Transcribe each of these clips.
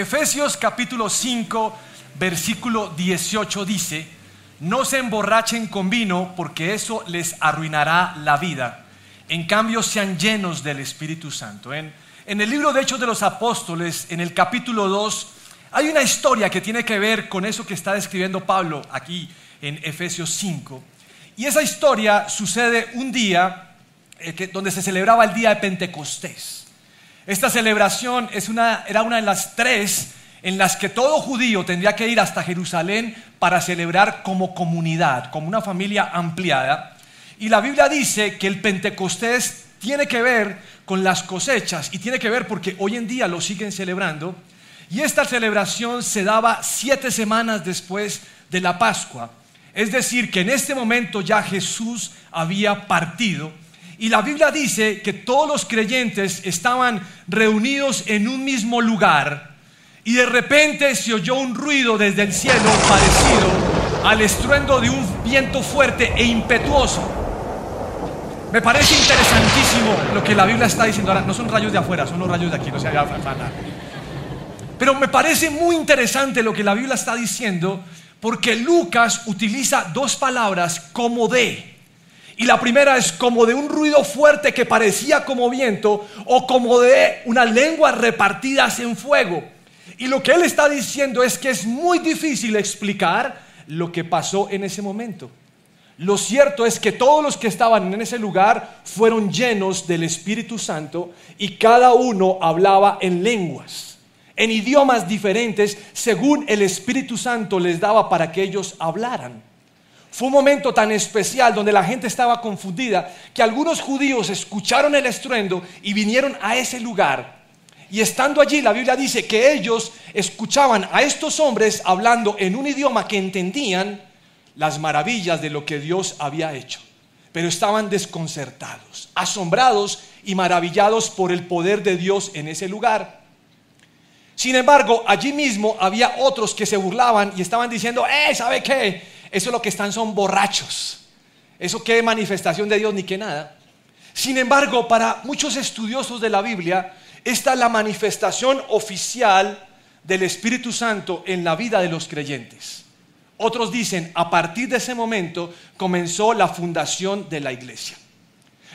Efesios capítulo 5, versículo 18 dice, no se emborrachen con vino porque eso les arruinará la vida. En cambio, sean llenos del Espíritu Santo. En, en el libro de Hechos de los Apóstoles, en el capítulo 2, hay una historia que tiene que ver con eso que está describiendo Pablo aquí en Efesios 5. Y esa historia sucede un día eh, donde se celebraba el día de Pentecostés. Esta celebración era una de las tres en las que todo judío tendría que ir hasta Jerusalén para celebrar como comunidad, como una familia ampliada. Y la Biblia dice que el Pentecostés tiene que ver con las cosechas y tiene que ver porque hoy en día lo siguen celebrando. Y esta celebración se daba siete semanas después de la Pascua. Es decir, que en este momento ya Jesús había partido y la Biblia dice que todos los creyentes estaban reunidos en un mismo lugar y de repente se oyó un ruido desde el cielo parecido al estruendo de un viento fuerte e impetuoso. Me parece interesantísimo lo que la Biblia está diciendo. Ahora, no son rayos de afuera, son los rayos de aquí, no se haga Pero me parece muy interesante lo que la Biblia está diciendo porque Lucas utiliza dos palabras como de. Y la primera es como de un ruido fuerte que parecía como viento o como de unas lenguas repartidas en fuego. Y lo que él está diciendo es que es muy difícil explicar lo que pasó en ese momento. Lo cierto es que todos los que estaban en ese lugar fueron llenos del Espíritu Santo y cada uno hablaba en lenguas, en idiomas diferentes, según el Espíritu Santo les daba para que ellos hablaran. Fue un momento tan especial donde la gente estaba confundida que algunos judíos escucharon el estruendo y vinieron a ese lugar. Y estando allí, la Biblia dice que ellos escuchaban a estos hombres hablando en un idioma que entendían las maravillas de lo que Dios había hecho. Pero estaban desconcertados, asombrados y maravillados por el poder de Dios en ese lugar. Sin embargo, allí mismo había otros que se burlaban y estaban diciendo, ¡eh, ¿sabe qué? Eso lo que están son borrachos. Eso qué manifestación de Dios ni qué nada. Sin embargo, para muchos estudiosos de la Biblia, esta es la manifestación oficial del Espíritu Santo en la vida de los creyentes. Otros dicen, a partir de ese momento comenzó la fundación de la iglesia.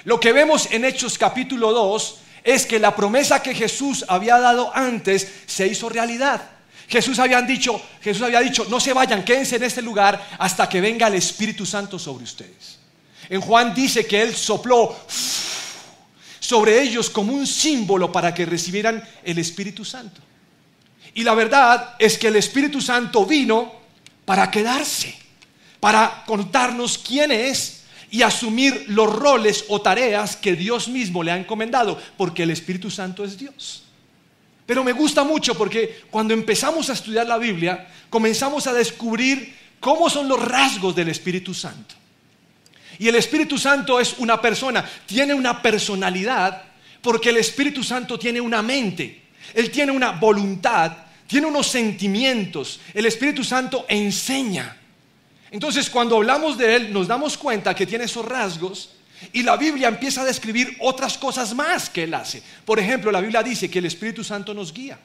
Lo que vemos en Hechos capítulo 2 es que la promesa que Jesús había dado antes se hizo realidad. Jesús, habían dicho, Jesús había dicho, no se vayan, quédense en este lugar hasta que venga el Espíritu Santo sobre ustedes. En Juan dice que Él sopló sobre ellos como un símbolo para que recibieran el Espíritu Santo. Y la verdad es que el Espíritu Santo vino para quedarse, para contarnos quién es y asumir los roles o tareas que Dios mismo le ha encomendado, porque el Espíritu Santo es Dios. Pero me gusta mucho porque cuando empezamos a estudiar la Biblia, comenzamos a descubrir cómo son los rasgos del Espíritu Santo. Y el Espíritu Santo es una persona, tiene una personalidad, porque el Espíritu Santo tiene una mente, Él tiene una voluntad, tiene unos sentimientos, el Espíritu Santo enseña. Entonces cuando hablamos de Él nos damos cuenta que tiene esos rasgos y la Biblia empieza a describir otras cosas más que Él hace. Por ejemplo, la Biblia dice que el Espíritu Santo nos guía.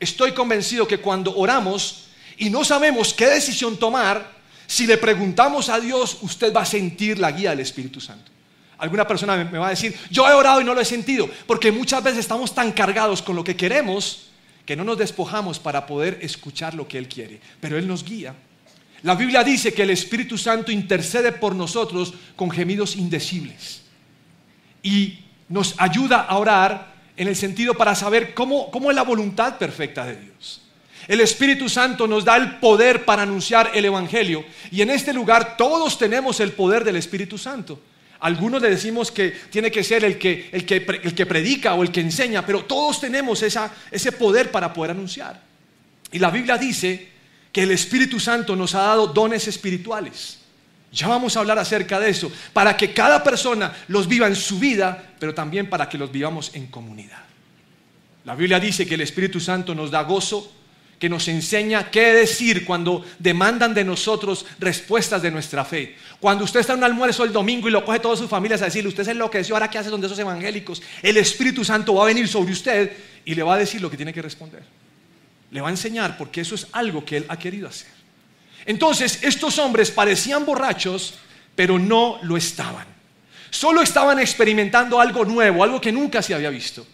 Estoy convencido que cuando oramos y no sabemos qué decisión tomar, si le preguntamos a Dios, usted va a sentir la guía del Espíritu Santo. Alguna persona me va a decir, yo he orado y no lo he sentido, porque muchas veces estamos tan cargados con lo que queremos que no nos despojamos para poder escuchar lo que Él quiere. Pero Él nos guía. La Biblia dice que el Espíritu Santo intercede por nosotros con gemidos indecibles y nos ayuda a orar en el sentido para saber cómo, cómo es la voluntad perfecta de Dios. El Espíritu Santo nos da el poder para anunciar el Evangelio y en este lugar todos tenemos el poder del Espíritu Santo. Algunos le decimos que tiene que ser el que, el que, el que predica o el que enseña, pero todos tenemos esa, ese poder para poder anunciar. Y la Biblia dice que el Espíritu Santo nos ha dado dones espirituales. Ya vamos a hablar acerca de eso, para que cada persona los viva en su vida, pero también para que los vivamos en comunidad. La Biblia dice que el Espíritu Santo nos da gozo, que nos enseña qué decir cuando demandan de nosotros respuestas de nuestra fe. Cuando usted está en un almuerzo el domingo y lo coge todas sus familias a decirle, usted es enloqueció, ahora qué hace donde esos evangélicos, el Espíritu Santo va a venir sobre usted y le va a decir lo que tiene que responder. Le va a enseñar porque eso es algo que él ha querido hacer. Entonces, estos hombres parecían borrachos, pero no lo estaban. Solo estaban experimentando algo nuevo, algo que nunca se había visto.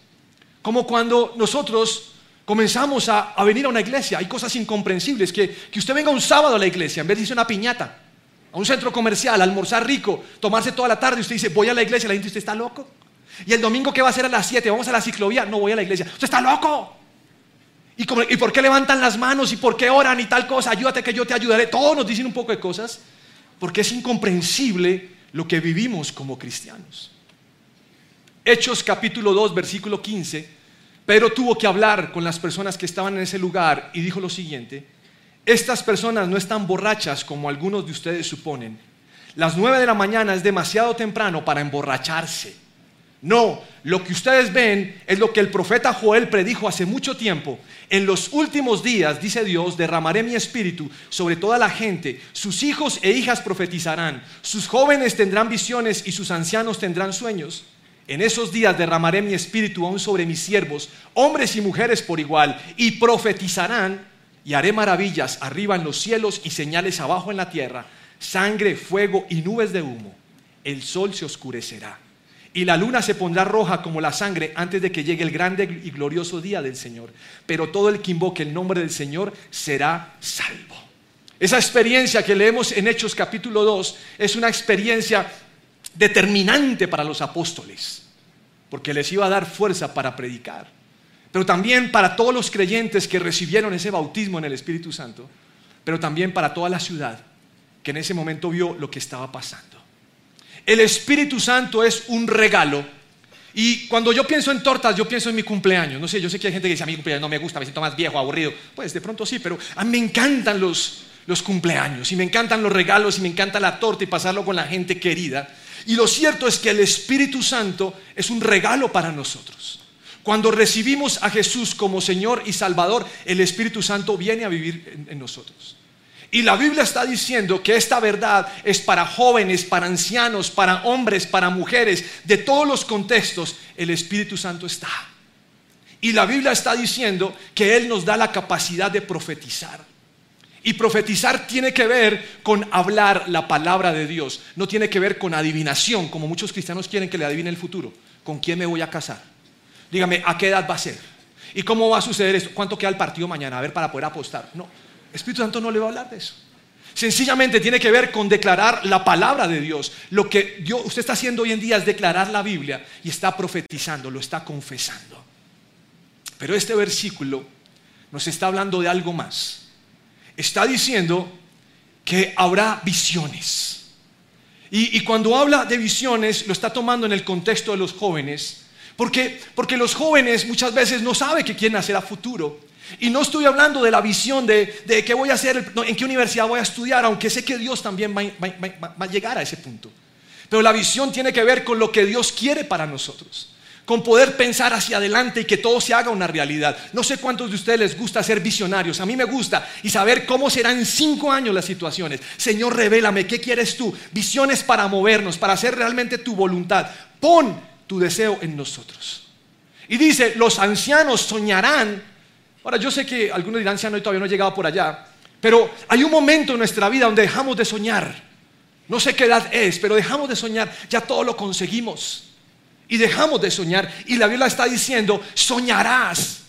Como cuando nosotros comenzamos a, venir a una iglesia, hay cosas incomprensibles, que, que usted venga un sábado a la iglesia en vez de irse una piñata, a un centro comercial, a almorzar rico, tomarse toda la tarde usted dice, voy a la iglesia, la gente ¿usted está loco? Y el domingo, ¿qué va a hacer a las 7? Vamos a la ciclovía, no voy a la iglesia, usted está loco. ¿Y, ¿Y por qué levantan las manos? ¿Y por qué oran y tal cosa? Ayúdate que yo te ayudaré. Todos nos dicen un poco de cosas porque es incomprensible lo que vivimos como cristianos. Hechos capítulo 2, versículo 15. Pedro tuvo que hablar con las personas que estaban en ese lugar y dijo lo siguiente. Estas personas no están borrachas como algunos de ustedes suponen. Las nueve de la mañana es demasiado temprano para emborracharse. No, lo que ustedes ven es lo que el profeta Joel predijo hace mucho tiempo. En los últimos días, dice Dios, derramaré mi espíritu sobre toda la gente. Sus hijos e hijas profetizarán. Sus jóvenes tendrán visiones y sus ancianos tendrán sueños. En esos días derramaré mi espíritu aún sobre mis siervos, hombres y mujeres por igual, y profetizarán y haré maravillas arriba en los cielos y señales abajo en la tierra, sangre, fuego y nubes de humo. El sol se oscurecerá y la luna se pondrá roja como la sangre antes de que llegue el grande y glorioso día del Señor. Pero todo el que invoque el nombre del Señor será salvo. Esa experiencia que leemos en Hechos capítulo 2 es una experiencia determinante para los apóstoles, porque les iba a dar fuerza para predicar, pero también para todos los creyentes que recibieron ese bautismo en el Espíritu Santo, pero también para toda la ciudad que en ese momento vio lo que estaba pasando. El Espíritu Santo es un regalo. Y cuando yo pienso en tortas, yo pienso en mi cumpleaños. No sé, yo sé que hay gente que dice, a mi cumpleaños no me gusta, me siento más viejo, aburrido. Pues de pronto sí, pero a mí me encantan los, los cumpleaños y me encantan los regalos y me encanta la torta y pasarlo con la gente querida. Y lo cierto es que el Espíritu Santo es un regalo para nosotros. Cuando recibimos a Jesús como Señor y Salvador, el Espíritu Santo viene a vivir en nosotros. Y la Biblia está diciendo que esta verdad es para jóvenes, para ancianos, para hombres, para mujeres, de todos los contextos, el Espíritu Santo está. Y la Biblia está diciendo que Él nos da la capacidad de profetizar. Y profetizar tiene que ver con hablar la palabra de Dios, no tiene que ver con adivinación, como muchos cristianos quieren que le adivine el futuro. ¿Con quién me voy a casar? Dígame, ¿a qué edad va a ser? ¿Y cómo va a suceder esto? ¿Cuánto queda el partido mañana? A ver, para poder apostar. No, Espíritu Santo no le va a hablar de eso. Sencillamente tiene que ver con declarar la palabra de Dios. Lo que usted está haciendo hoy en día es declarar la Biblia y está profetizando, lo está confesando. Pero este versículo nos está hablando de algo más. Está diciendo que habrá visiones. Y, y, cuando habla de visiones, lo está tomando en el contexto de los jóvenes, porque, porque los jóvenes muchas veces no saben qué quieren hacer a futuro. Y no estoy hablando de la visión de, qué voy a hacer, en qué universidad voy a estudiar, aunque sé que Dios también va, a llegar a ese punto. Pero la visión tiene que ver con lo que Dios quiere para nosotros con poder pensar hacia adelante y que todo se haga una realidad. No sé cuántos de ustedes les gusta ser visionarios, a mí me gusta y saber cómo serán cinco años las situaciones. Señor, revélame, ¿qué quieres tú? Visiones para movernos, para hacer realmente tu voluntad. Pon tu deseo en nosotros. Y dice, los ancianos soñarán Ahora, yo sé que algunos dirán, si no, todavía no he llegado por allá, pero hay un momento en nuestra vida donde dejamos de soñar. No sé qué edad es, pero dejamos de soñar, ya todo lo conseguimos. Y dejamos de soñar. Y la Biblia está diciendo, soñarás.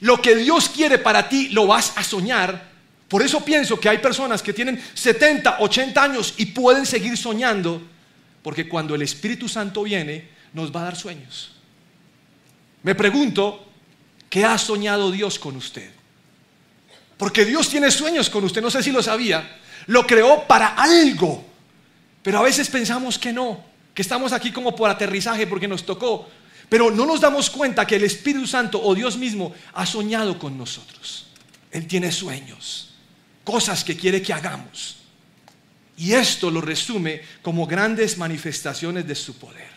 Lo que Dios quiere para ti, lo vas a soñar. Por eso pienso que hay personas que tienen 70, 80 años y pueden seguir soñando, porque cuando el Espíritu Santo viene, nos va a dar sueños. Me pregunto, ¿Qué ha soñado Dios con usted? Porque Dios tiene sueños con usted, no sé si lo sabía. Lo creó para algo. Pero a veces pensamos que no, que estamos aquí como por aterrizaje porque nos tocó. Pero no nos damos cuenta que el Espíritu Santo o Dios mismo ha soñado con nosotros. Él tiene sueños, cosas que quiere que hagamos. Y esto lo resume como grandes manifestaciones de su poder.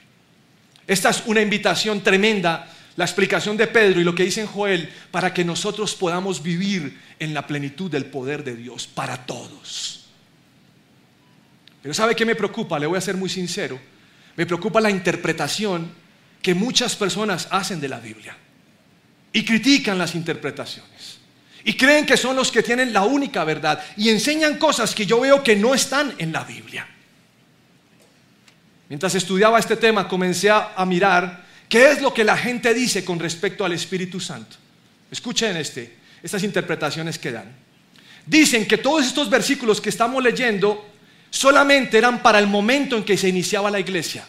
Esta es una invitación tremenda la explicación de Pedro y lo que dice en Joel para que nosotros podamos vivir en la plenitud del poder de Dios para todos. Pero ¿sabe qué me preocupa? Le voy a ser muy sincero. Me preocupa la interpretación que muchas personas hacen de la Biblia y critican las interpretaciones. Y creen que son los que tienen la única verdad. Y enseñan cosas que yo veo que no están en la Biblia. Mientras estudiaba este tema, comencé a, mirar qué es lo que la gente dice con respecto al Espíritu Santo. Escuchen este, estas interpretaciones que dan. Dicen que todos estos versículos que estamos leyendo solamente eran para el momento en que se iniciaba la iglesia.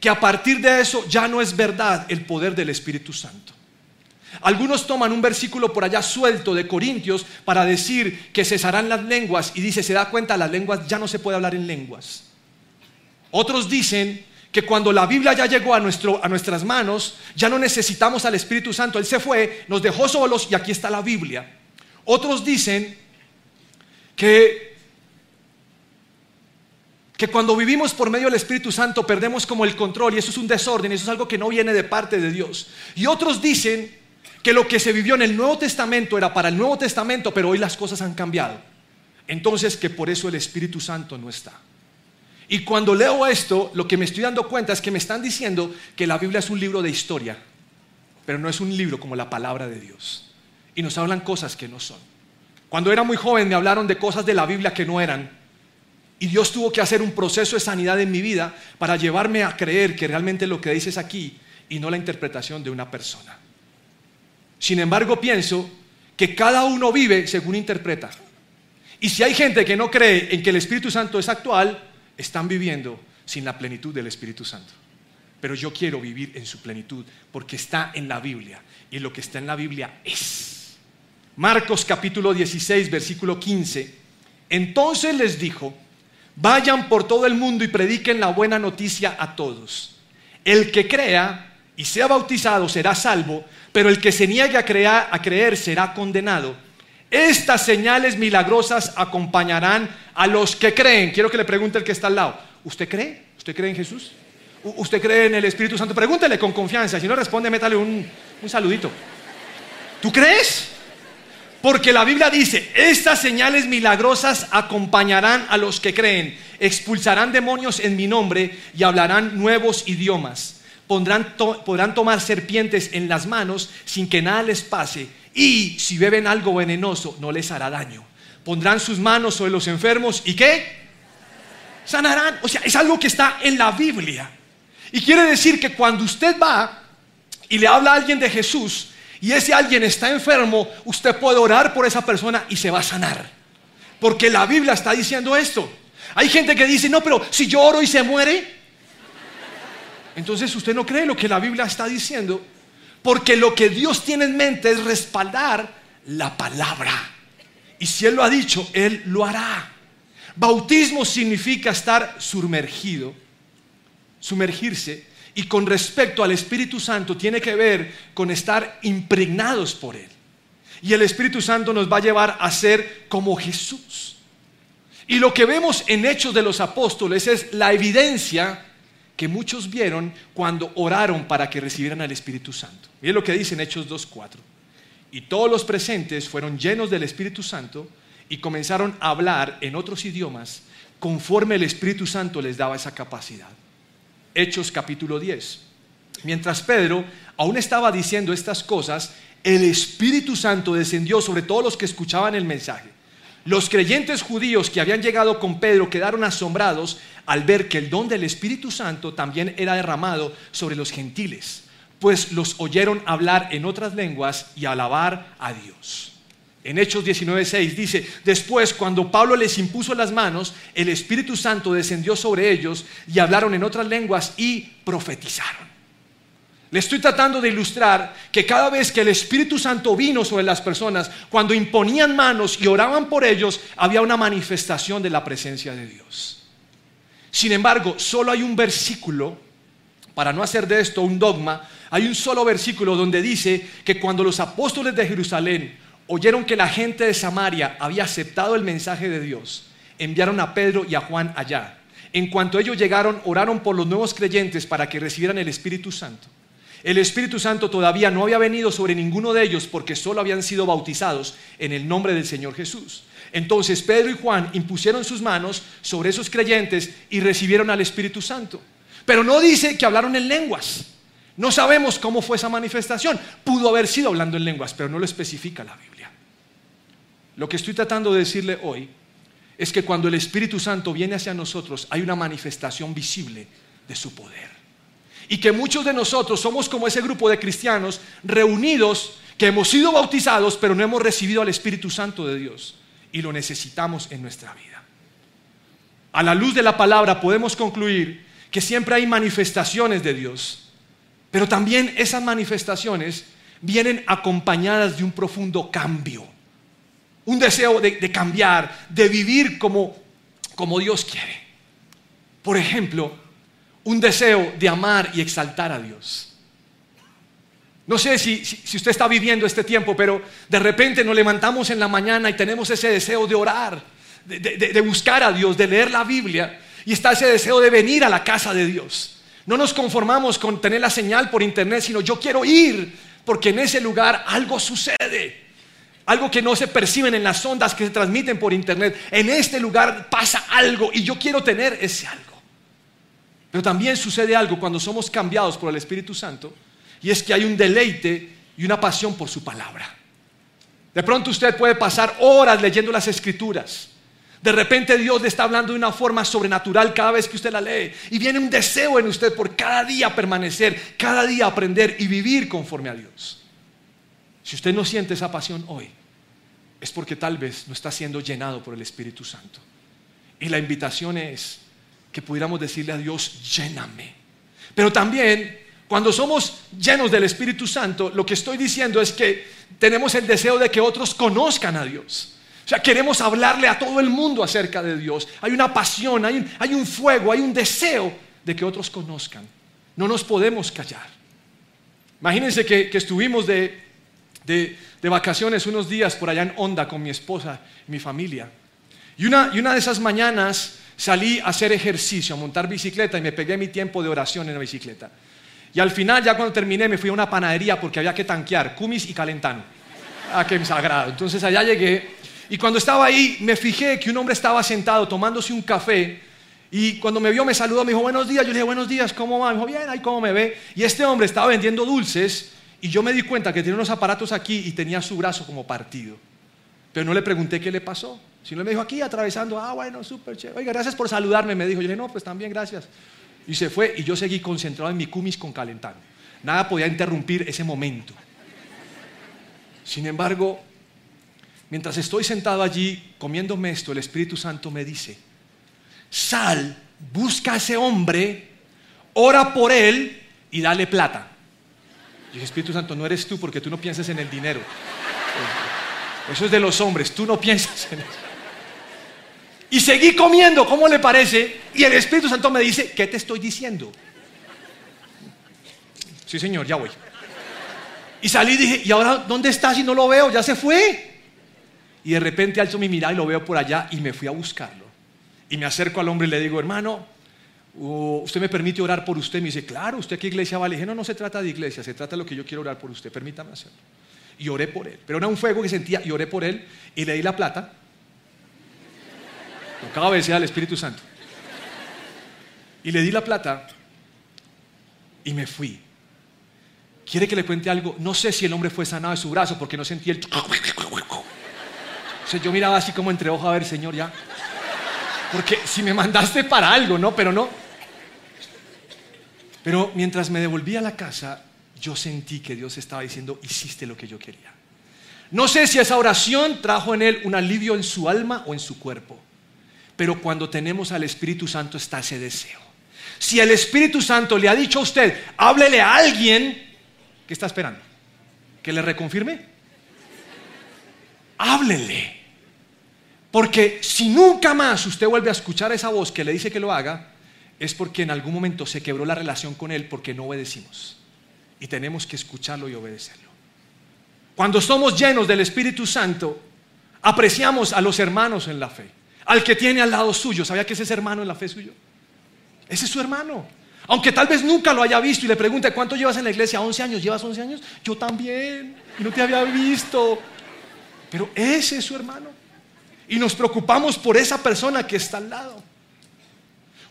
Que a partir de eso ya no es verdad el poder del Espíritu Santo. Algunos toman un versículo por allá suelto de Corintios para decir que cesarán las lenguas y dice, se da cuenta, las lenguas ya no se puede hablar en lenguas. Otros dicen que cuando la Biblia ya llegó a, nuestro, a nuestras manos, ya no necesitamos al Espíritu Santo. Él se fue, nos dejó solos y aquí está la Biblia. Otros dicen que, que cuando vivimos por medio del Espíritu Santo perdemos como el control y eso es un desorden, eso es algo que no viene de parte de Dios. Y otros dicen que lo que se vivió en el Nuevo Testamento era para el Nuevo Testamento, pero hoy las cosas han cambiado. Entonces que por eso el Espíritu Santo no está. Y cuando leo esto, lo que me estoy dando cuenta es que me están diciendo que la Biblia es un libro de historia, pero no es un libro como la palabra de Dios. Y nos hablan cosas que no son. Cuando era muy joven me hablaron de cosas de la Biblia que no eran. Y Dios tuvo que hacer un proceso de sanidad en mi vida para llevarme a creer que realmente lo que dices aquí y no la interpretación de una persona. Sin embargo, pienso que cada uno vive según interpreta. Y si hay gente que no cree en que el Espíritu Santo es actual, están viviendo sin la plenitud del Espíritu Santo. Pero yo quiero vivir en su plenitud porque está en la Biblia y lo que está en la Biblia es. Marcos capítulo 16, versículo 15. Entonces les dijo, vayan por todo el mundo y prediquen la buena noticia a todos. El que crea y sea bautizado será salvo, pero el que se niegue a a creer será condenado. Estas señales milagrosas acompañarán a los que creen. Quiero que le pregunte el que está al lado. ¿Usted cree? ¿Usted cree en Jesús? ¿Usted cree en el Espíritu Santo? Pregúntele con confianza. Si no responde, métale un, un saludito. ¿Tú crees? Porque la Biblia dice, estas señales milagrosas acompañarán a los que creen, expulsarán demonios en mi nombre y hablarán nuevos idiomas. podrán tomar serpientes en las manos sin que nada les pase y si beben algo venenoso, no les hará daño. Pondrán sus manos sobre los enfermos y ¿qué? Sanarán. O sea, es algo que está en la Biblia. Y quiere decir que cuando usted va y le habla a alguien de Jesús y ese alguien está enfermo, usted puede orar por esa persona y se va a sanar. Porque la Biblia está diciendo esto. Hay gente que dice, no, pero si yo oro y se muere, entonces usted no cree lo que la Biblia está diciendo. Porque lo que Dios tiene en mente es respaldar la palabra. Y si Él lo ha dicho, Él lo hará. Bautismo significa estar sumergido, sumergirse. Y con respecto al Espíritu Santo tiene que ver con estar impregnados por Él. Y el Espíritu Santo nos va a llevar a ser como Jesús. Y lo que vemos en Hechos de los Apóstoles es la evidencia que muchos vieron cuando oraron para que recibieran al Espíritu Santo. Miren lo que dice en Hechos 2.4. Y todos los presentes fueron llenos del Espíritu Santo y comenzaron a hablar en otros idiomas conforme el Espíritu Santo les daba esa capacidad. Hechos capítulo 10. Mientras Pedro aún estaba diciendo estas cosas, el Espíritu Santo descendió sobre todos los que escuchaban el mensaje. Los creyentes judíos que habían llegado con Pedro quedaron asombrados al ver que el don del Espíritu Santo también era derramado sobre los gentiles, pues los oyeron hablar en otras lenguas y alabar a Dios. En Hechos 19:6 dice, después cuando Pablo les impuso las manos, el Espíritu Santo descendió sobre ellos y hablaron en otras lenguas y profetizaron. Le estoy tratando de ilustrar que cada vez que el Espíritu Santo vino sobre las personas, cuando imponían manos y oraban por ellos, había una manifestación de la presencia de Dios. Sin embargo, solo hay un versículo, para no hacer de esto un dogma, hay un solo versículo donde dice que cuando los apóstoles de Jerusalén oyeron que la gente de Samaria había aceptado el mensaje de Dios, enviaron a Pedro y a Juan allá. En cuanto ellos llegaron, oraron por los nuevos creyentes para que recibieran el Espíritu Santo. El Espíritu Santo todavía no había venido sobre ninguno de ellos porque solo habían sido bautizados en el nombre del Señor Jesús. Entonces Pedro y Juan impusieron sus manos sobre esos creyentes y recibieron al Espíritu Santo. Pero no dice que hablaron en lenguas. No sabemos cómo fue esa manifestación. Pudo haber sido hablando en lenguas, pero no lo especifica la Biblia. Lo que estoy tratando de decirle hoy es que cuando el Espíritu Santo viene hacia nosotros hay una manifestación visible de su poder. Y que muchos de nosotros somos como ese grupo de cristianos reunidos que hemos sido bautizados pero no hemos recibido al Espíritu Santo de Dios y lo necesitamos en nuestra vida. A la luz de la palabra podemos concluir que siempre hay manifestaciones de Dios, pero también esas manifestaciones vienen acompañadas de un profundo cambio, un deseo de, cambiar, de vivir como, como Dios quiere. Por ejemplo, un deseo de amar y exaltar a Dios. No sé si, si, usted está viviendo este tiempo, pero de repente nos levantamos en la mañana y tenemos ese deseo de orar, de, buscar a Dios, de leer la Biblia, y está ese deseo de venir a la casa de Dios. No nos conformamos con tener la señal por internet, sino yo quiero ir, porque en ese lugar algo sucede. Algo que no se perciben en las ondas que se transmiten por internet. En este lugar pasa algo y yo quiero tener ese algo. Pero también sucede algo cuando somos cambiados por el Espíritu Santo y es que hay un deleite y una pasión por su palabra. De pronto usted puede pasar horas leyendo las escrituras. De repente Dios le está hablando de una forma sobrenatural cada vez que usted la lee. Y viene un deseo en usted por cada día permanecer, cada día aprender y vivir conforme a Dios. Si usted no siente esa pasión hoy, es porque tal vez no está siendo llenado por el Espíritu Santo. Y la invitación es que pudiéramos decirle a Dios, lléname. Pero también cuando somos llenos del Espíritu Santo, lo que estoy diciendo es que tenemos el deseo de que otros conozcan a Dios. O sea, queremos hablarle a todo el mundo acerca de Dios. Hay una pasión, hay un, fuego, hay un deseo de que otros conozcan. No nos podemos callar. Imagínense que, estuvimos de, vacaciones unos días por allá en Onda con mi esposa mi familia. Y una, y una de esas mañanas salí a hacer ejercicio, a montar bicicleta y me pegué mi tiempo de oración en la bicicleta. Y al final, ya cuando terminé, me fui a una panadería porque había que tanquear cumis y calentano. Ah, qué sagrado. Entonces allá llegué y cuando estaba ahí me fijé que un hombre estaba sentado tomándose un café y cuando me vio me saludó, me dijo buenos días. Yo le dije buenos días, ¿cómo va? Me dijo bien, ahí cómo me ve. Y este hombre estaba vendiendo dulces y yo me di cuenta que tenía unos aparatos aquí y tenía su brazo como partido. Pero no le pregunté qué le pasó. Sino me dijo aquí atravesando, ah, bueno, súper chévere. Oiga, gracias por saludarme, me dijo. Yo dije, no, pues también gracias. Y se fue y yo seguí concentrado en mi cumis con calentano. Nada podía interrumpir ese momento. Sin embargo, mientras estoy sentado allí comiéndome esto, el Espíritu Santo me dice, sal, busca a ese hombre, ora por él y dale plata. Y el Espíritu Santo, no eres tú porque tú no piensas en el dinero. Eso es de los hombres, tú no piensas en eso. Y seguí comiendo, ¿cómo le parece? Y el Espíritu Santo me dice, ¿qué te estoy diciendo? Sí, señor, ya voy. Y salí y dije, ¿y ahora dónde estás y no lo veo? Ya se fue. Y de repente alzo mi mirada y lo veo por allá y me fui a buscarlo. Y me acerco al hombre y le digo, hermano, ¿usted me permite orar por usted? Me dice, claro, ¿usted qué iglesia va? Le dije, no, no se trata de iglesia, se trata de lo que yo quiero orar por usted, permítame hacerlo. Y oré por él. Pero era un fuego que sentía y oré por él y le di la plata de decir al Espíritu Santo. Y le di la plata y me fui. ¿Quiere que le cuente algo? No sé si el hombre fue sanado de su brazo porque no sentí el... O sea, yo miraba así como entre ojos a ver, Señor, ya. Porque si me mandaste para algo, ¿no? Pero no. Pero mientras me devolví a la casa, yo sentí que Dios estaba diciendo, hiciste lo que yo quería. No sé si esa oración trajo en él un alivio en su alma o en su cuerpo. Pero cuando tenemos al Espíritu Santo está ese deseo. Si el Espíritu Santo le ha dicho a usted, háblele a alguien, ¿qué está esperando? ¿Que le reconfirme? Háblele. Porque si nunca más usted vuelve a escuchar esa voz que le dice que lo haga, es porque en algún momento se quebró la relación con Él porque no obedecimos. Y tenemos que escucharlo y obedecerlo. Cuando somos llenos del Espíritu Santo, apreciamos a los hermanos en la fe al que tiene al lado suyo. ¿Sabía que ese es hermano en la fe suyo? Ese es su hermano. Aunque tal vez nunca lo haya visto y le pregunte, ¿cuánto llevas en la iglesia? ¿11 años? ¿Llevas 11 años? Yo también. No te había visto. Pero ese es su hermano. Y nos preocupamos por esa persona que está al lado.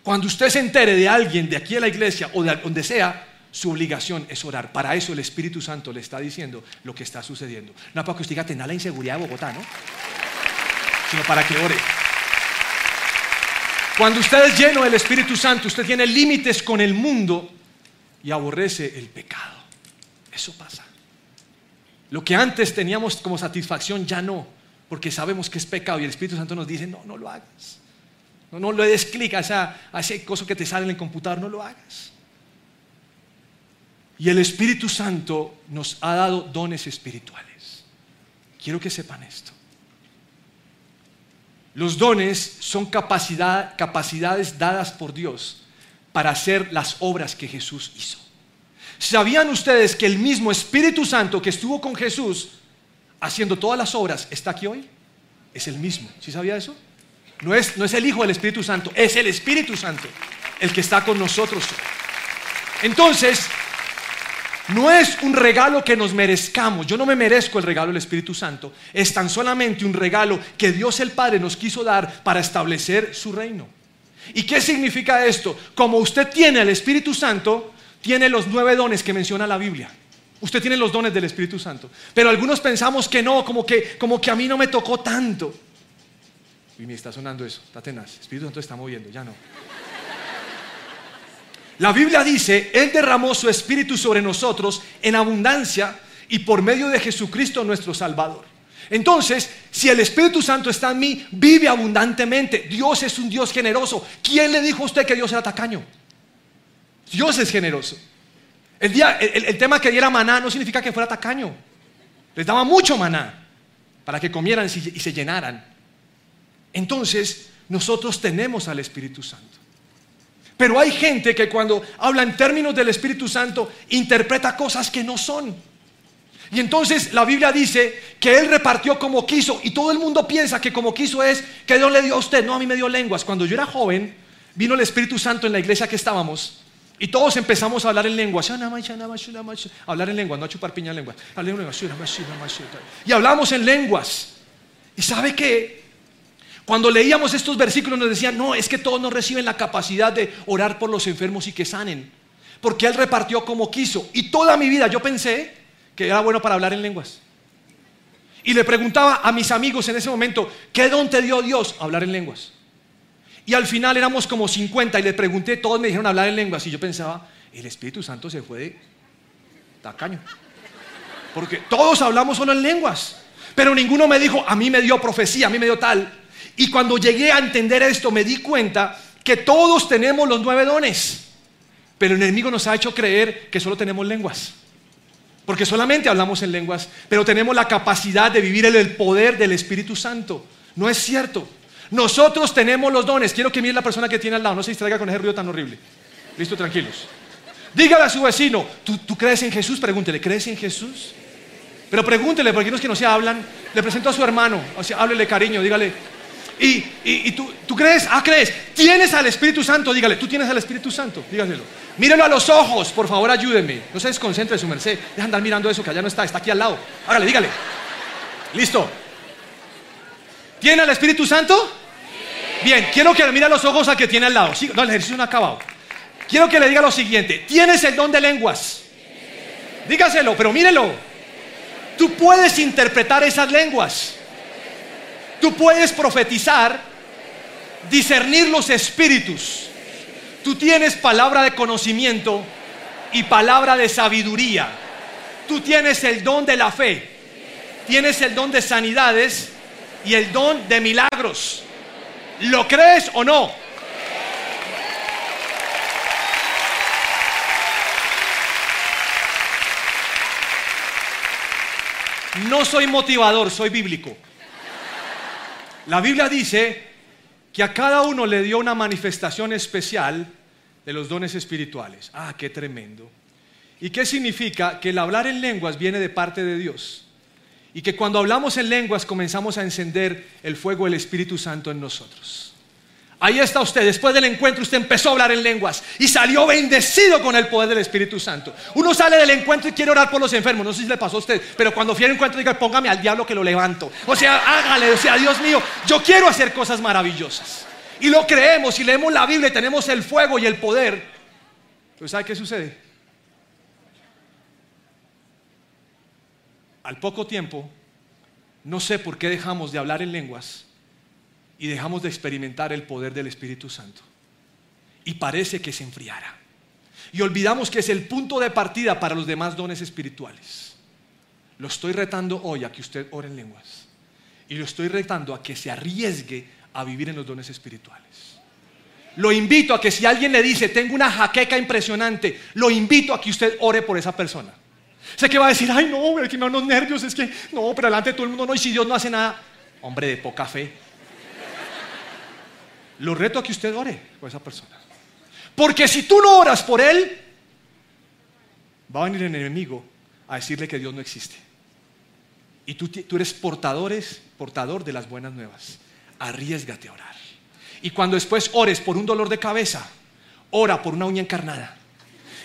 Cuando usted se entere de alguien de aquí a la iglesia o de donde sea, su obligación es orar. Para eso el Espíritu Santo le está diciendo lo que está sucediendo. No para que usted tenga la inseguridad de Bogotá, ¿no? sino para que ore. Cuando usted es lleno del Espíritu Santo, usted tiene límites con el mundo y aborrece el pecado. Eso pasa. Lo que antes teníamos como satisfacción ya no, porque sabemos que es pecado y el Espíritu Santo nos dice, no, no lo hagas. No, no le des clic a, a ese que te sale en el computador, no lo hagas. Y el Espíritu Santo nos ha dado dones espirituales. Quiero que sepan esto. Los dones son capacidades dadas por Dios para hacer las obras que Jesús hizo. ¿Sabían ustedes que el mismo Espíritu Santo que estuvo con Jesús haciendo todas las obras está aquí hoy? Es el mismo. ¿Sí sabía eso? No es, no es el Hijo del Espíritu Santo, es el Espíritu Santo el que está con nosotros. Entonces, no es un regalo que nos merezcamos. Yo no me merezco el regalo del Espíritu Santo. Es tan solamente un regalo que Dios el Padre nos quiso dar para establecer su reino. ¿Y qué significa esto? Como usted tiene el Espíritu Santo, tiene los nueve dones que menciona la Biblia. Usted tiene los dones del Espíritu Santo. Pero algunos pensamos que no, como que, como que a mí no me tocó tanto. Y me está sonando eso, está tenaz. Espíritu Santo está moviendo, ya no. La Biblia dice, Él derramó su Espíritu sobre nosotros en abundancia y por medio de Jesucristo nuestro Salvador. Entonces, si el Espíritu Santo está en mí, vive abundantemente. Dios es un Dios generoso. ¿Quién le dijo a usted que Dios era tacaño? Dios es generoso. El, día, el, tema que diera maná no significa que fuera tacaño. Les daba mucho maná para que comieran y se llenaran. Entonces, nosotros tenemos al Espíritu Santo. Pero hay gente que cuando habla en términos del Espíritu Santo interpreta cosas que no son. Y entonces la Biblia dice que Él repartió como quiso y todo el mundo piensa que como quiso es que Dios le dio a usted. No, a mí me dio lenguas. Cuando yo era joven, vino el Espíritu Santo en la iglesia que estábamos y todos empezamos a hablar en lenguas. Hablar en lenguas, no a chupar piña en lenguas. Y hablamos en lenguas. ¿Y sabe qué? Cuando leíamos estos versículos nos decían, no, es que todos no reciben la capacidad de orar por los enfermos y que sanen, porque Él repartió como quiso. Y toda mi vida yo pensé que era bueno para hablar en lenguas. Y le preguntaba a mis amigos en ese momento, ¿qué don te dio Dios? Hablar en lenguas. Y al final éramos como 50 y le pregunté, todos me dijeron hablar en lenguas. Y yo pensaba, el Espíritu Santo se fue de tacaño. Porque todos hablamos solo en lenguas. Pero ninguno me dijo, a mí me dio profecía, a mí me dio tal. Y cuando llegué a entender esto, me di cuenta que todos tenemos los nueve dones, pero el enemigo nos ha hecho creer que solo tenemos lenguas. Porque solamente hablamos en lenguas, pero tenemos la capacidad de vivir el poder del Espíritu Santo. No es cierto. Nosotros tenemos los dones. Quiero que mire la persona que tiene al lado, no se distraiga con ese ruido tan horrible. Listo, tranquilos. Dígale a su vecino, ¿tú, ¿tú, crees en Jesús? Pregúntele, ¿crees en Jesús? Pero pregúntele, porque no es que no se hablan. Le presento a su hermano, o háblele cariño, dígale, y, tú, crees, ah, crees, tienes al Espíritu Santo, dígale, tú tienes al Espíritu Santo, dígaselo. Mírelo a los ojos, por favor, ayúdenme. No se desconcentre su merced. Deja andar mirando eso que allá no está, está aquí al lado. Hágale, dígale. Listo. ¿Tiene al Espíritu Santo? Bien, quiero que le mire a los ojos a que tiene al lado. no, el ejercicio no ha acabado. Quiero que le diga lo siguiente: ¿Tienes el don de lenguas? Dígaselo, pero mírelo. Tú puedes interpretar esas lenguas. Tú puedes profetizar, discernir los espíritus. Tú tienes palabra de conocimiento y palabra de sabiduría. Tú tienes el don de la fe. Tienes el don de sanidades y el don de milagros. ¿Lo crees o no? No soy motivador, soy bíblico. La Biblia dice que a cada uno le dio una manifestación especial de los dones espirituales. Ah, qué tremendo. ¿Y qué significa? Que el hablar en lenguas viene de parte de Dios. Y que cuando hablamos en lenguas comenzamos a encender el fuego del Espíritu Santo en nosotros. Ahí está usted, después del encuentro usted empezó a hablar en lenguas y salió bendecido con el poder del Espíritu Santo. Uno sale del encuentro y quiere orar por los enfermos, no sé si le pasó a usted, pero cuando fui al encuentro diga, póngame al diablo que lo levanto. O sea, hágale, o sea, Dios mío, yo quiero hacer cosas maravillosas. Y lo creemos y leemos la Biblia y tenemos el fuego y el poder. Pero ¿sabe qué sucede? Al poco tiempo, no sé por qué dejamos de hablar en lenguas y dejamos de experimentar el poder del Espíritu Santo. Y parece que se enfriara. Y olvidamos que es el punto de partida para los demás dones espirituales. Lo estoy retando hoy a que usted ore en lenguas. Y lo estoy retando a que se arriesgue a vivir en los dones espirituales. Lo invito a que si alguien le dice, tengo una jaqueca impresionante, lo invito a que usted ore por esa persona. Sé que va a decir, ay no, que me dan los nervios, es que no, pero delante de todo el mundo no, y si Dios no hace nada, hombre de poca fe. Lo reto a que usted ore por esa persona. Porque si tú no oras por él, va a venir el enemigo a decirle que Dios no existe. Y tú, eres portador de las buenas nuevas. Arriesgate a orar. Y cuando después ores por un dolor de cabeza, ora por una uña encarnada.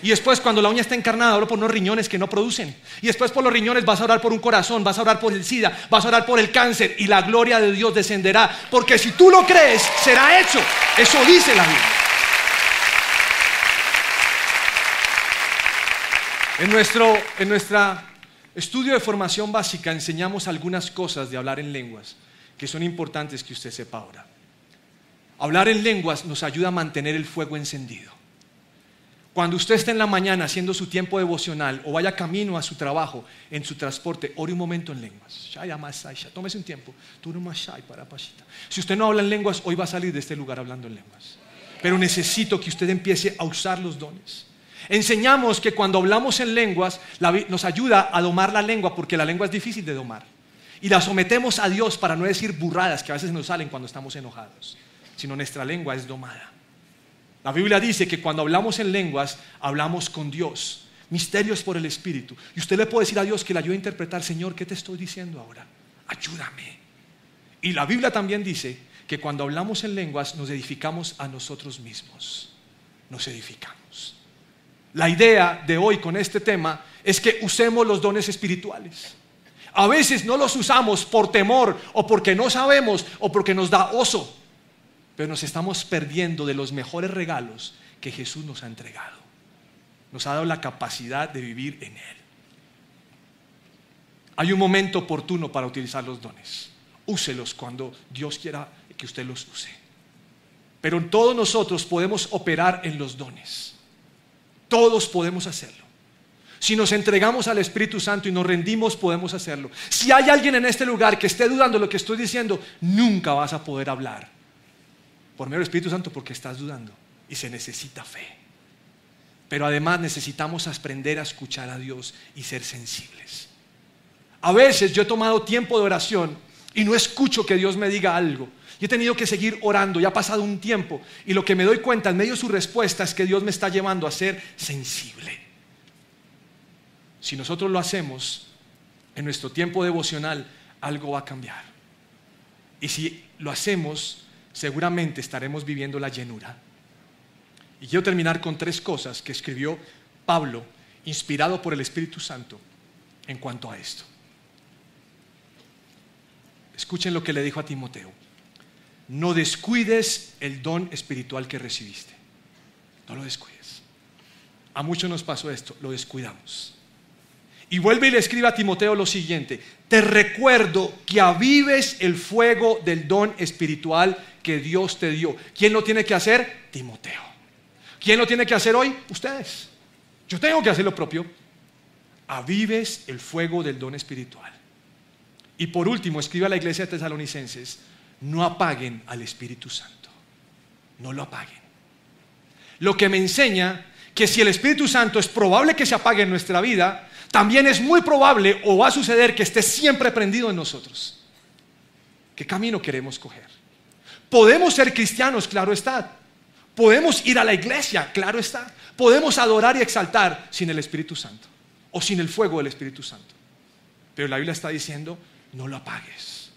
Y después cuando la uña está encarnada, ora por unos riñones que no producen. Y después por los riñones vas a orar por un corazón, vas a orar por el SIDA, vas a orar por el cáncer y la gloria de Dios descenderá. Porque si tú lo crees, será hecho. Eso dice la Biblia. En nuestro en nuestra estudio de formación básica enseñamos algunas cosas de hablar en lenguas que son importantes que usted sepa ahora. Hablar en lenguas nos ayuda a mantener el fuego encendido. Cuando usted esté en la mañana haciendo su tiempo devocional o vaya camino a su trabajo, en su transporte, ore un momento en lenguas. Tómese un tiempo. Si usted no habla en lenguas, hoy va a salir de este lugar hablando en lenguas. Pero necesito que usted empiece a usar los dones. Enseñamos que cuando hablamos en lenguas nos ayuda a domar la lengua porque la lengua es difícil de domar. Y la sometemos a Dios para no decir burradas que a veces nos salen cuando estamos enojados sino nuestra lengua es domada. La Biblia dice que cuando hablamos en lenguas, hablamos con Dios. Misterios por el Espíritu. Y usted le puede decir a Dios que le ayude a interpretar, Señor, ¿qué te estoy diciendo ahora? Ayúdame. Y la Biblia también dice que cuando hablamos en lenguas nos edificamos a nosotros mismos. Nos edificamos. La idea de hoy con este tema es que usemos los dones espirituales. A veces no los usamos por temor o porque no sabemos o porque nos da oso pero nos estamos perdiendo de los mejores regalos que Jesús nos ha entregado. Nos ha dado la capacidad de vivir en Él. Hay un momento oportuno para utilizar los dones. Úselos cuando Dios quiera que usted los use. Pero todos nosotros podemos operar en los dones. Todos podemos hacerlo. Si nos entregamos al Espíritu Santo y nos rendimos, podemos hacerlo. Si hay alguien en este lugar que esté dudando lo que estoy diciendo, nunca vas a poder hablar por medio del Espíritu Santo porque estás dudando y se necesita fe. Pero además necesitamos aprender a escuchar a Dios y ser sensibles. A veces yo he tomado tiempo de oración y no escucho que Dios me diga algo. Y he tenido que seguir orando, ya ha pasado un tiempo y lo que me doy cuenta en medio de su respuesta es que Dios me está llevando a ser sensible. Si nosotros lo hacemos en nuestro tiempo devocional, algo va a cambiar. Y si lo hacemos seguramente estaremos viviendo la llenura. Y quiero terminar con tres cosas que escribió Pablo, inspirado por el Espíritu Santo, en cuanto a esto. Escuchen lo que le dijo a Timoteo. No descuides el don espiritual que recibiste. No lo descuides. A muchos nos pasó esto, lo descuidamos. Y vuelve y le escribe a Timoteo lo siguiente, te recuerdo que avives el fuego del don espiritual que Dios te dio. ¿Quién lo tiene que hacer? Timoteo. ¿Quién lo tiene que hacer hoy? Ustedes. Yo tengo que hacer lo propio. Avives el fuego del don espiritual. Y por último, escribe a la iglesia de tesalonicenses, no apaguen al Espíritu Santo. No lo apaguen. Lo que me enseña que si el Espíritu Santo es probable que se apague en nuestra vida, también es muy probable o va a suceder que esté siempre prendido en nosotros. ¿Qué camino queremos coger? Podemos ser cristianos, claro está. Podemos ir a la iglesia, claro está. Podemos adorar y exaltar sin el Espíritu Santo o sin el fuego del Espíritu Santo. Pero la Biblia está diciendo, no lo apagues.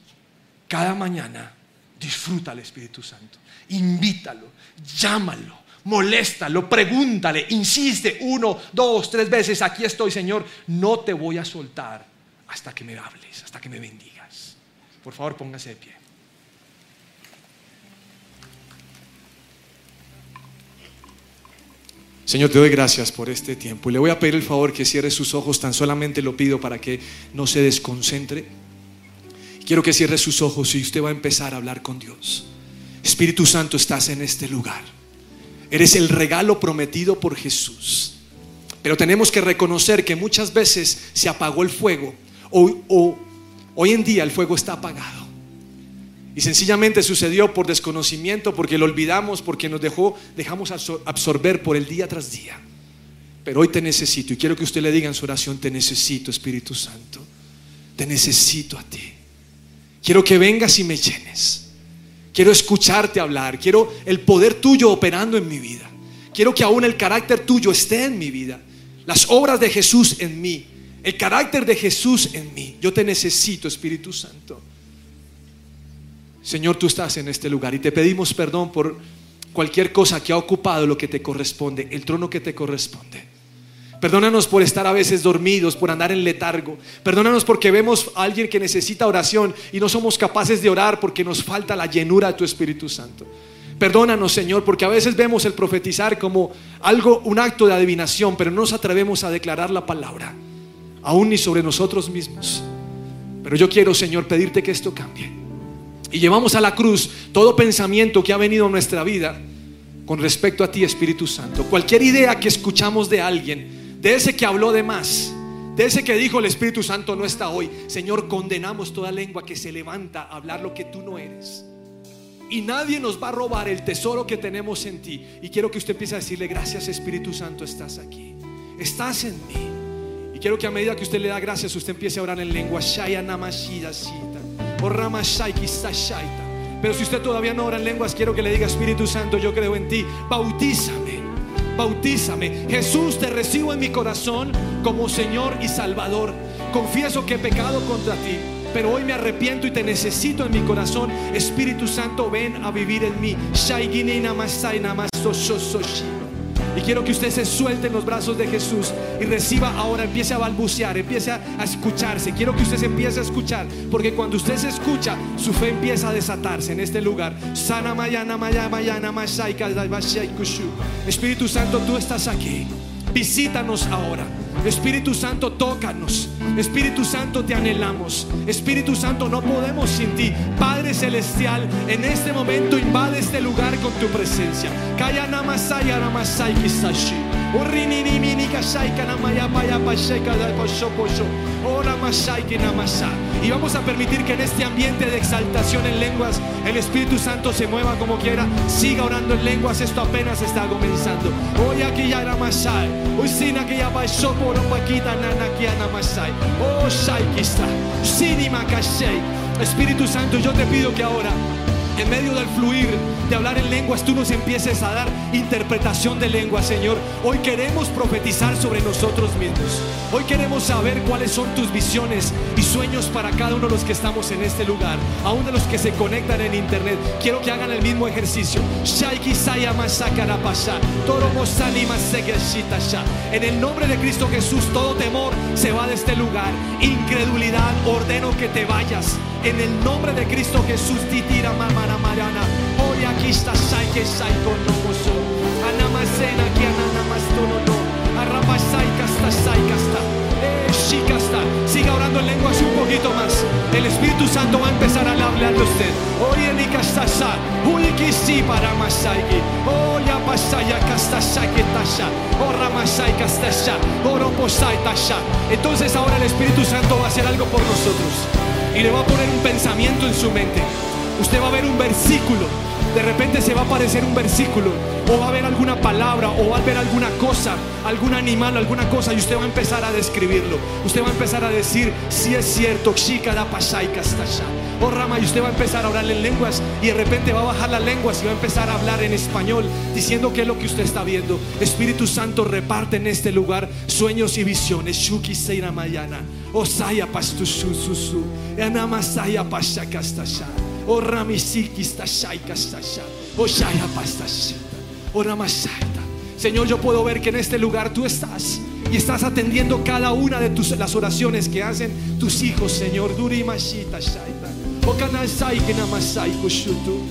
Cada mañana disfruta al Espíritu Santo. Invítalo, llámalo, moléstalo, pregúntale, insiste uno, dos, tres veces, aquí estoy Señor, no te voy a soltar hasta que me hables, hasta que me bendigas. Por favor, póngase de pie. Señor, te doy gracias por este tiempo y le voy a pedir el favor que cierre sus ojos, tan solamente lo pido para que no se desconcentre Quiero que cierre sus ojos y usted va a empezar a hablar con Dios. Espíritu Santo, estás en este lugar. Eres el regalo prometido por Jesús. Pero tenemos que reconocer que muchas veces se apagó el fuego o, hoy en día el fuego está apagado. Y sencillamente sucedió por desconocimiento, porque lo olvidamos, porque nos dejó, dejamos absorber por el día tras día. Pero hoy te necesito y quiero que usted le diga en su oración, te necesito Espíritu Santo, te necesito a ti. Quiero que vengas y me llenes. Quiero escucharte hablar, quiero el poder tuyo operando en mi vida. Quiero que aún el carácter tuyo esté en mi vida. Las obras de Jesús en mí, el carácter de Jesús en mí. Yo te necesito, Espíritu Santo. Señor, tú estás en este lugar y te pedimos perdón por cualquier cosa que ha ocupado lo que te corresponde, el trono que te corresponde. Perdónanos por estar a veces dormidos, por andar en letargo. Perdónanos porque vemos a alguien que necesita oración y no somos capaces de orar porque nos falta la llenura de tu Espíritu Santo. Perdónanos, Señor, porque a veces vemos el profetizar como algo, un acto de adivinación, pero no nos atrevemos a declarar la palabra, aún ni sobre nosotros mismos. Pero yo quiero, Señor, pedirte que esto cambie. Y llevamos a la cruz todo pensamiento que ha venido a nuestra vida con respecto a ti, Espíritu Santo. Cualquier idea que escuchamos de alguien, de ese que habló de más, de ese que dijo el Espíritu Santo no está hoy, Señor, condenamos toda lengua que se levanta a hablar lo que tú no eres. Y nadie nos va a robar el tesoro que tenemos en ti. Y quiero que usted empiece a decirle, gracias Espíritu Santo, estás aquí. Estás en mí. Y quiero que a medida que usted le da gracias, usted empiece a orar en lengua. Shaya namashida pero si usted todavía no ora en lenguas, quiero que le diga, Espíritu Santo, yo creo en ti. Bautízame, bautízame. Jesús, te recibo en mi corazón como Señor y Salvador. Confieso que he pecado contra ti, pero hoy me arrepiento y te necesito en mi corazón. Espíritu Santo, ven a vivir en mí. Y quiero que usted se suelte en los brazos de Jesús y reciba ahora, empiece a balbucear, empiece a escucharse. Quiero que usted se empiece a escuchar, porque cuando usted se escucha, su fe empieza a desatarse en este lugar. Espíritu Santo, tú estás aquí. Visítanos ahora. Espíritu Santo, tócanos. Espíritu Santo, te anhelamos. Espíritu Santo, no podemos sin ti. Padre Celestial, en este momento invade este lugar con tu presencia. Kaya namasai. Y vamos a permitir que en este ambiente de exaltación en lenguas el Espíritu Santo se mueva como quiera. Siga orando en lenguas, esto apenas está comenzando. Hoy aquí ya Ramasai. Hoy sina que ya pasó por paquita nana que Namasai. Oh Shai Kista. Sinima Espíritu Santo, yo te pido que ahora en medio del fluir de hablar en lenguas, tú nos empieces a dar interpretación de lenguas, Señor. Hoy queremos profetizar sobre nosotros mismos. Hoy queremos saber cuáles son tus visiones y sueños para cada uno de los que estamos en este lugar, aún de los que se conectan en internet. Quiero que hagan el mismo ejercicio. En el nombre de Cristo Jesús, todo temor se va de este lugar. Incredulidad, ordeno que te vayas. En el nombre de Cristo Jesús, titira mamana marana. Hoy aquí está sai que sai con nomoso. Anamasena que ananamastono no. Arrapasai casta sai casta. Eh, casta. Siga orando en lenguas un poquito más. El Espíritu Santo va a empezar a hablarle a usted. Hoy en Ikastasa. Uy si para masaiki. Oh ya pasaya casta que tasha. Oh ramasai posai tasha. Entonces ahora el Espíritu Santo va a hacer algo por nosotros. Y le va a poner un pensamiento en su mente. Usted va a ver un versículo. De repente se va a aparecer un versículo. O va a ver alguna palabra. O va a ver alguna cosa, algún animal, alguna cosa. Y usted va a empezar a describirlo. Usted va a empezar a decir si es cierto, o oh, rama y usted va a empezar a hablar en lenguas y de repente va a bajar las lenguas y va a empezar a hablar en español diciendo qué es lo que usted está viendo. Espíritu Santo reparte en este lugar sueños y visiones. Shuki Seira Mayana. Osaya Pastusususu. Anamasaya Pashakastasha. Oh Ramisiki Oh Shaya Oh Ramasaita. Señor, yo puedo ver que en este lugar tú estás y estás atendiendo cada una de tus, las oraciones que hacen tus hijos, Señor. Duri Mashita Kushutu.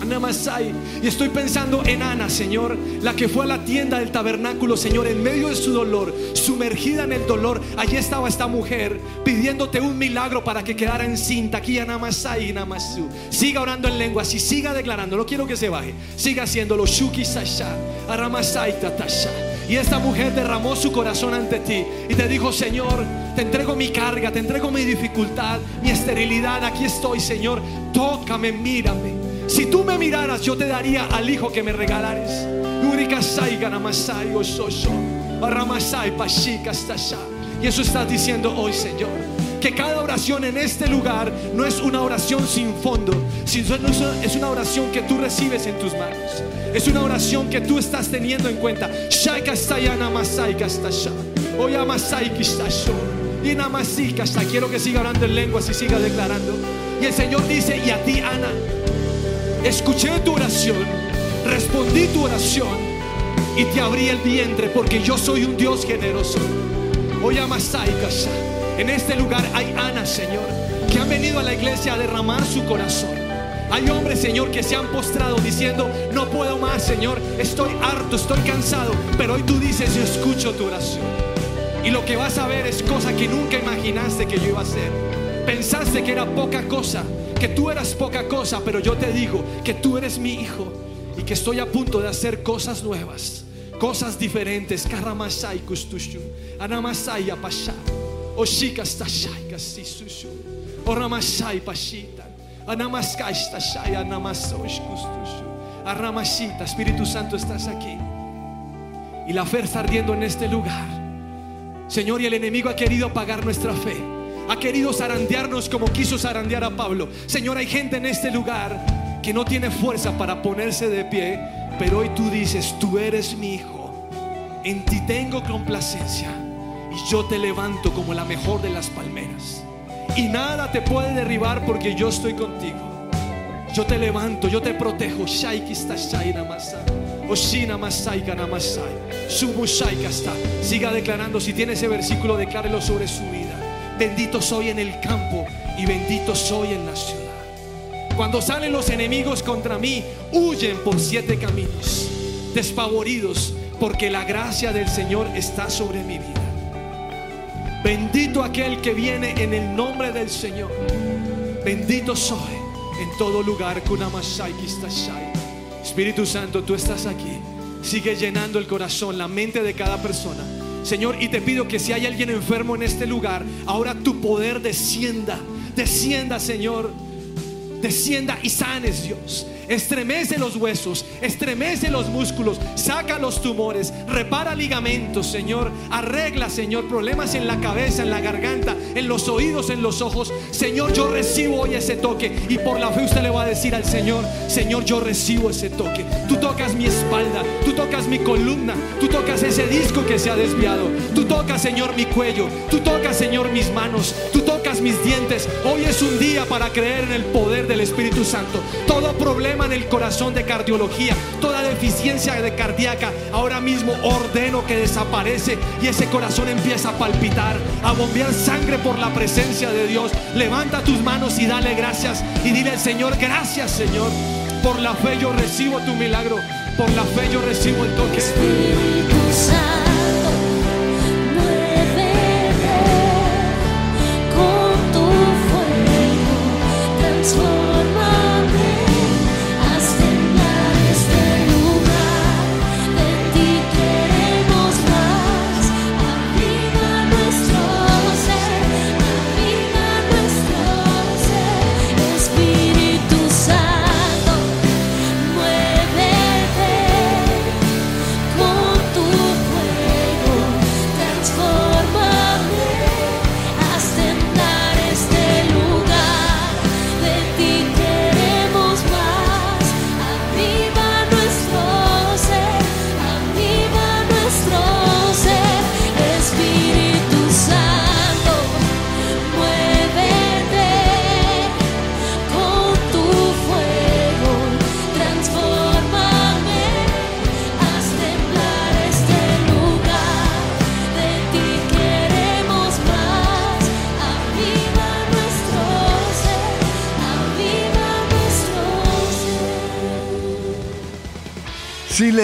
Arnamasai. Y estoy pensando en Ana, Señor, la que fue a la tienda del tabernáculo, Señor, en medio de su dolor, sumergida en el dolor. Allí estaba esta mujer pidiéndote un milagro para que quedara encinta. Aquí Anamasai, Namasu. Siga orando en lenguas y siga declarando. No quiero que se baje. Siga haciéndolo. Shuki Sasha. Aramasai Tatasha. Y esta mujer derramó su corazón ante ti y te dijo, Señor, te entrego mi carga, te entrego mi dificultad, mi esterilidad. Aquí estoy, Señor. Tócame, mírame. Si tú me miraras, yo te daría al hijo que me regalares. Y eso estás diciendo hoy, Señor. Que cada oración en este lugar no es una oración sin fondo, sino es una oración que tú recibes en tus manos. Es una oración que tú estás teniendo en cuenta. Y quiero que siga orando en lenguas y siga declarando. Y el Señor dice, y a ti, Ana, escuché tu oración, respondí tu oración y te abrí el vientre porque yo soy un Dios generoso. Oye, Amasai, Kasha. En este lugar hay Ana, Señor, que han venido a la iglesia a derramar su corazón. Hay hombres, Señor, que se han postrado diciendo, no puedo más, Señor, estoy harto, estoy cansado. Pero hoy tú dices, yo escucho tu oración. Y lo que vas a ver es cosa que nunca imaginaste que yo iba a hacer. Pensaste que era poca cosa, que tú eras poca cosa, pero yo te digo que tú eres mi hijo y que estoy a punto de hacer cosas nuevas, cosas diferentes. Kustushu, anamasai apasha, oshika stashai pashita, stashai anamasosh kustushu, aramashita. Espíritu Santo, estás aquí y la fe está ardiendo en este lugar. Señor, y el enemigo ha querido apagar nuestra fe. Ha querido zarandearnos como quiso zarandear a Pablo. Señor, hay gente en este lugar que no tiene fuerza para ponerse de pie, pero hoy tú dices, tú eres mi hijo. En ti tengo complacencia yo te levanto como la mejor de las palmeras. Y nada te puede derribar porque yo estoy contigo. Yo te levanto, yo te protejo. Está. Oshina masai kanamasai. Subushai kasta. Siga declarando. Si tiene ese versículo, declárelo sobre su vida. Bendito soy en el campo y bendito soy en la ciudad. Cuando salen los enemigos contra mí, huyen por siete caminos, despavoridos, porque la gracia del Señor está sobre mi vida. Bendito aquel que viene en el nombre del Señor. Bendito soy en todo lugar. Espíritu Santo, tú estás aquí. Sigue llenando el corazón, la mente de cada persona. Señor, y te pido que si hay alguien enfermo en este lugar, ahora tu poder descienda. Descienda, Señor. Descienda y sanes, Dios. Estremece los huesos, estremece los músculos, saca los tumores, repara ligamentos, Señor. Arregla, Señor, problemas en la cabeza, en la garganta, en los oídos, en los ojos. Señor, yo recibo hoy ese toque. Y por la fe usted le va a decir al Señor, Señor, yo recibo ese toque. Tú tocas mi espalda, tú tocas mi columna, tú tocas ese disco que se ha desviado. Tú tocas, Señor, mi cuello, tú tocas, Señor, mis manos, tú tocas mis dientes. Hoy es un día para creer en el poder del Espíritu Santo. Todo problema en el corazón de cardiología, toda deficiencia de cardíaca, ahora mismo ordeno que desaparece y ese corazón empieza a palpitar, a bombear sangre por la presencia de Dios. Levanta tus manos y dale gracias y dile al Señor, gracias Señor. Por la fe yo recibo tu milagro, por la fe yo recibo el toque. Espíritu Santo, muévete con tu fuego,